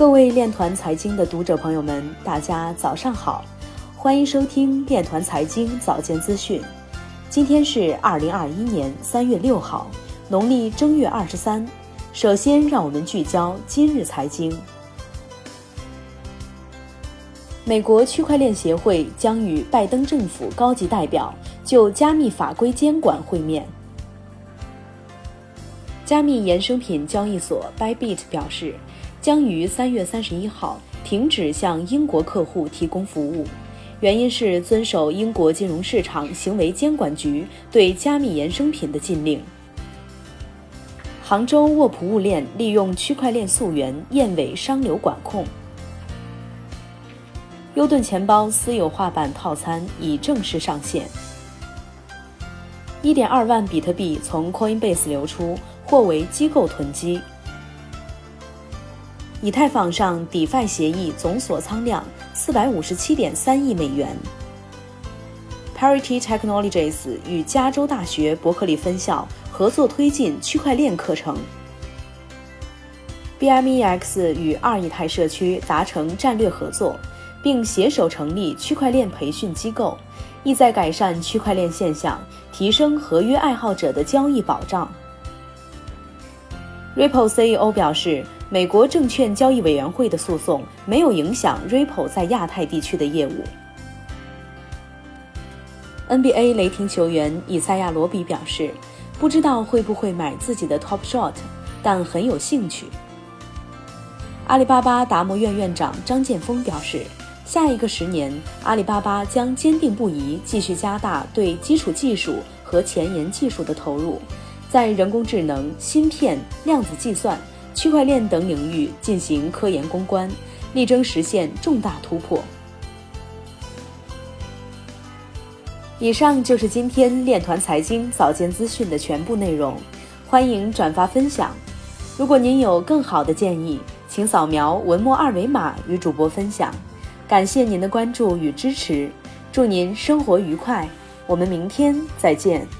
各位链团财经的读者朋友们，大家早上好，欢迎收听链团财经早间资讯。今天是二零二一年三月六号，农历正月二十三。首先，让我们聚焦今日财经。美国区块链协会将与拜登政府高级代表就加密法规监管会面。加密衍生品交易所 Bybit 表示。将于三月三十一号停止向英国客户提供服务，原因是遵守英国金融市场行为监管局对加密衍生品的禁令。杭州沃普物链利用区块链溯源验伪商流管控。优盾钱包私有化版套餐已正式上线。一点二万比特币从 Coinbase 流出，或为机构囤积。以太坊上 DeFi 协议总锁仓量四百五十七点三亿美元。Parity Technologies 与加州大学伯克利分校合作推进区块链课程。BMEX 与二以太社区达成战略合作，并携手成立区块链培训机构，意在改善区块链现象，提升合约爱好者的交易保障。Ripple CEO 表示。美国证券交易委员会的诉讼没有影响 Ripple 在亚太地区的业务。NBA 雷霆球员以赛亚·罗比表示，不知道会不会买自己的 Top Shot，但很有兴趣。阿里巴巴达摩院院长张建峰表示，下一个十年，阿里巴巴将坚定不移继续加大对基础技术和前沿技术的投入，在人工智能、芯片、量子计算。区块链等领域进行科研攻关，力争实现重大突破。以上就是今天链团财经早间资讯的全部内容，欢迎转发分享。如果您有更好的建议，请扫描文末二维码与主播分享。感谢您的关注与支持，祝您生活愉快，我们明天再见。